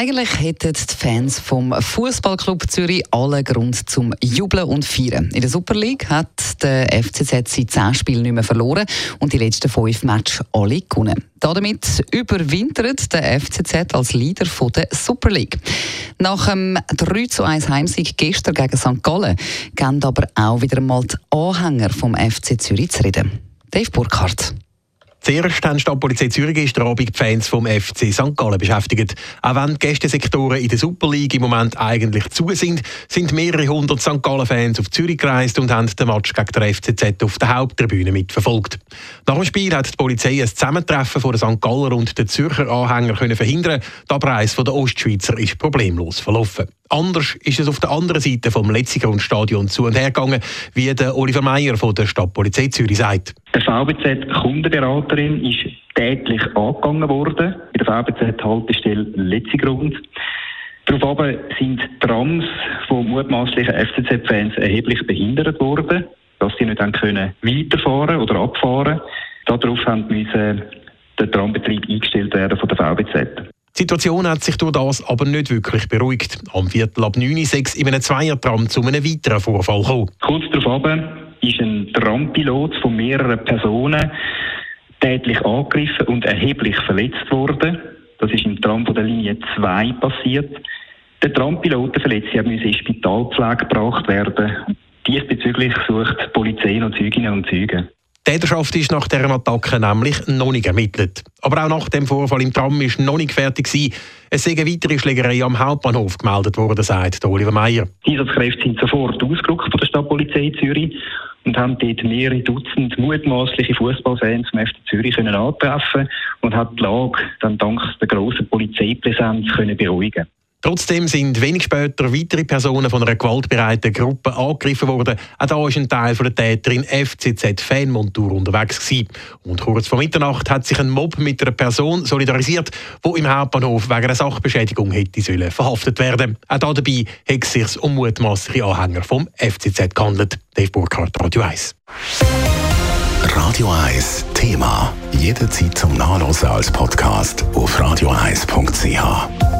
Eigentlich hätten die Fans vom Fußballclub Zürich alle Grund zum Jubeln und Feiern. In der Super League hat der FCZ seit zehn Spielen nicht mehr verloren und die letzten fünf Matches alle gewonnen. Damit überwintert der FCZ als Leader der Super League. Nach dem 3 zu 1 Heimsieg gestern gegen St. Gallen gehen aber auch wieder mal die Anhänger vom FC Zürich zu reden. Dave Burkhardt. Zuerst haben Stadtpolizei Zürich gestern Abend die Fans vom FC St. Gallen beschäftigt. Auch wenn die Gästesektoren in der Super League im Moment eigentlich zu sind, sind mehrere hundert St. Gallen-Fans auf Zürich gereist und haben den Match gegen der FCZ auf der Haupttribüne mitverfolgt. Nach dem Spiel hat die Polizei ein Zusammentreffen von den St. Galler und den Zürcher Anhängern verhindern. Der Preis der Ostschweizer ist problemlos verlaufen. Anders ist es auf der anderen Seite vom Letzigrundstadion zu und her gegangen, wie der Oliver Meyer von der Stadtpolizei Zürich sagt. Der VBZ-Kundenberaterin ist tätlich angegangen worden bei der VBZ-Haltestelle Letzigrund. Daraufhin sind Trams von mutmaßlichen FCZ-Fans erheblich behindert worden, dass sie nicht können weiterfahren oder abfahren. Darauf musste der Trambetrieb eingestellt werden von der VBZ. Die Situation hat sich durch das aber nicht wirklich beruhigt. Am Viertel ab 9 6 in einem Zweiertram zu einem weiteren Vorfall gekommen. Kurz darauf ist ein Trampilot von mehreren Personen tätlich angegriffen und erheblich verletzt worden. Das ist im Tram von der Linie 2 passiert. Der Trampilot, der Verletzte, musste in Spitalpflege gebracht werden. Diesbezüglich sucht die Polizei noch Zeuginnen und Zeugen. Die Täterschaft ist nach dieser Attacke nämlich noch nicht ermittelt. Aber auch nach dem Vorfall im Tram ist noch nicht fertig gewesen. Es eine weitere Schlägerei am Hauptbahnhof gemeldet worden, sagt Oliver Meyer. Die Einsatzkräfte sind sofort ausgerückt von der Stadtpolizei Zürich und haben dort mehrere Dutzend mutmaßliche Fußballfans vom FC Zürich können antreffen und hat die Lage dann dank der grossen Polizeipräsenz können beruhigen. Trotzdem sind wenig später weitere Personen von einer gewaltbereiten Gruppe angegriffen worden. Auch da war ein Teil der Täter in FCZ-Fanmontur unterwegs gewesen. Und kurz vor Mitternacht hat sich ein Mob mit einer Person solidarisiert, die im Hauptbahnhof wegen einer Sachbeschädigung hätte sollen verhaftet werden. Auch da dabei hat es sich um mutmaßliche Anhänger vom FCZ gehandelt. Dave Burkhardt, Radio 1. Radio 1 Thema. Jederzeit zum Nachlesen als Podcast auf radio1.ch.